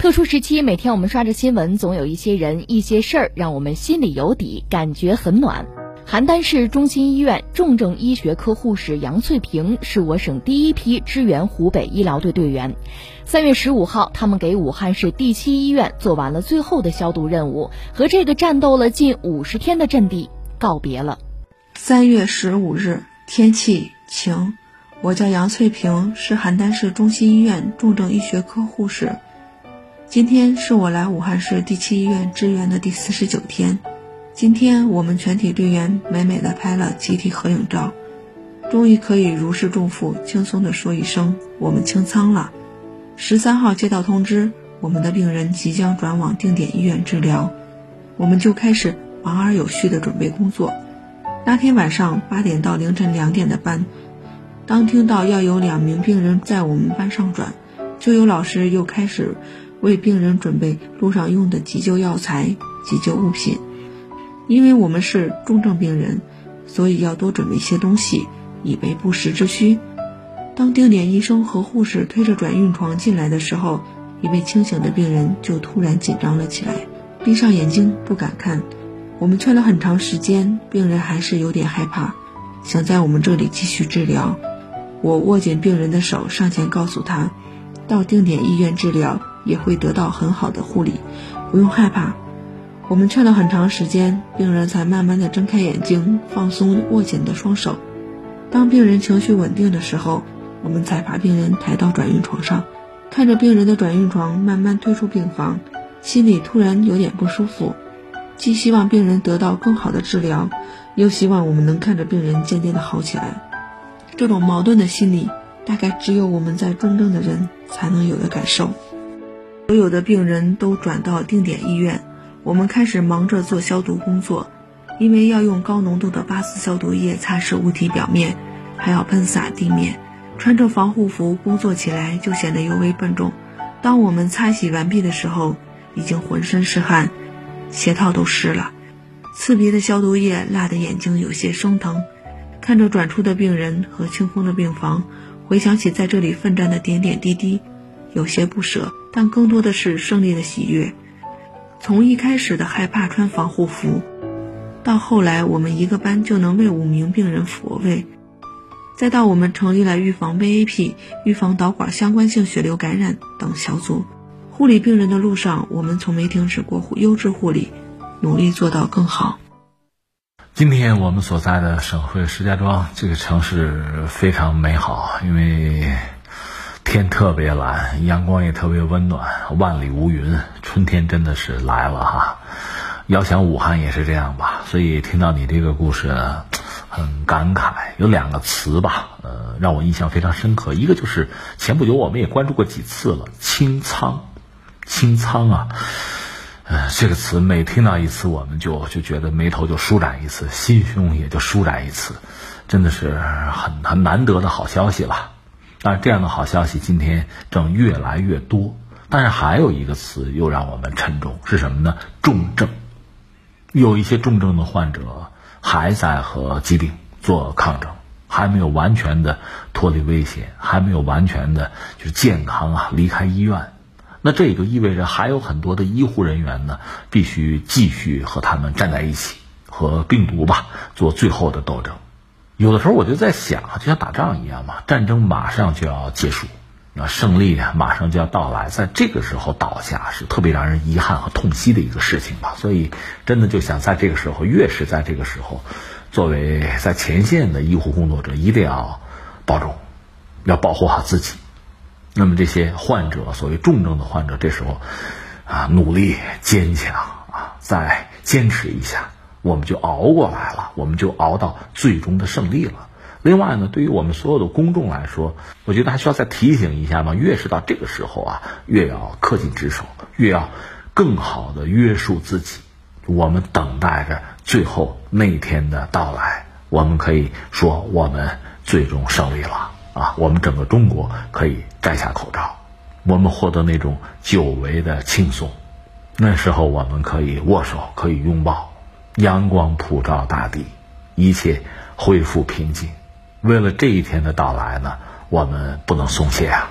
特殊时期，每天我们刷着新闻，总有一些人、一些事儿让我们心里有底，感觉很暖。邯郸市中心医院重症医学科护士杨翠萍是我省第一批支援湖北医疗队队员。三月十五号，他们给武汉市第七医院做完了最后的消毒任务，和这个战斗了近五十天的阵地告别了。三月十五日，天气晴。我叫杨翠萍，是邯郸市中心医院重症医学科护士。今天是我来武汉市第七医院支援的第四十九天。今天我们全体队员美美的拍了集体合影照，终于可以如释重负，轻松的说一声我们清仓了。十三号接到通知，我们的病人即将转往定点医院治疗，我们就开始忙而有序的准备工作。那天晚上八点到凌晨两点的班。当听到要有两名病人在我们班上转，就有老师又开始为病人准备路上用的急救药材、急救物品。因为我们是重症病人，所以要多准备一些东西，以备不时之需。当定点医生和护士推着转运床进来的时候，一位清醒的病人就突然紧张了起来，闭上眼睛不敢看。我们劝了很长时间，病人还是有点害怕，想在我们这里继续治疗。我握紧病人的手，上前告诉他，到定点医院治疗也会得到很好的护理，不用害怕。我们劝了很长时间，病人才慢慢的睁开眼睛，放松握紧的双手。当病人情绪稳定的时候，我们才把病人抬到转运床上，看着病人的转运床慢慢推出病房，心里突然有点不舒服，既希望病人得到更好的治疗，又希望我们能看着病人渐渐的好起来。这种矛盾的心理，大概只有我们在重症的人才能有的感受。所有的病人都转到定点医院，我们开始忙着做消毒工作，因为要用高浓度的八四消毒液擦拭物体表面，还要喷洒地面。穿着防护服工作起来就显得尤为笨重。当我们擦洗完毕的时候，已经浑身是汗，鞋套都湿了，刺鼻的消毒液辣得眼睛有些生疼。看着转出的病人和清空的病房，回想起在这里奋战的点点滴滴，有些不舍，但更多的是胜利的喜悦。从一开始的害怕穿防护服，到后来我们一个班就能为五名病人服位，再到我们成立了预防 VAP、预防导管相关性血流感染等小组，护理病人的路上，我们从没停止过优质护理，努力做到更好。今天我们所在的省会石家庄这个城市非常美好，因为天特别蓝，阳光也特别温暖，万里无云，春天真的是来了哈。要想武汉也是这样吧，所以听到你这个故事，很感慨。有两个词吧，呃，让我印象非常深刻。一个就是前不久我们也关注过几次了，清仓，清仓啊。呃，这个词每听到一次，我们就就觉得眉头就舒展一次，心胸也就舒展一次，真的是很很难得的好消息了。但是这样的好消息今天正越来越多。但是还有一个词又让我们沉重，是什么呢？重症，有一些重症的患者还在和疾病做抗争，还没有完全的脱离危险，还没有完全的就是健康啊离开医院。那这也就意味着还有很多的医护人员呢，必须继续和他们站在一起，和病毒吧做最后的斗争。有的时候我就在想就像打仗一样嘛，战争马上就要结束，那胜利啊马上就要到来，在这个时候倒下是特别让人遗憾和痛惜的一个事情吧。所以真的就想在这个时候，越是在这个时候，作为在前线的医护工作者，一定要保重，要保护好自己。那么这些患者，所谓重症的患者，这时候啊，努力坚强啊，再坚持一下，我们就熬过来了，我们就熬到最终的胜利了。另外呢，对于我们所有的公众来说，我觉得还需要再提醒一下嘛，越是到这个时候啊，越要恪尽职守，越要更好的约束自己。我们等待着最后那一天的到来，我们可以说我们最终胜利了。啊，我们整个中国可以摘下口罩，我们获得那种久违的轻松。那时候我们可以握手，可以拥抱，阳光普照大地，一切恢复平静。为了这一天的到来呢，我们不能松懈啊。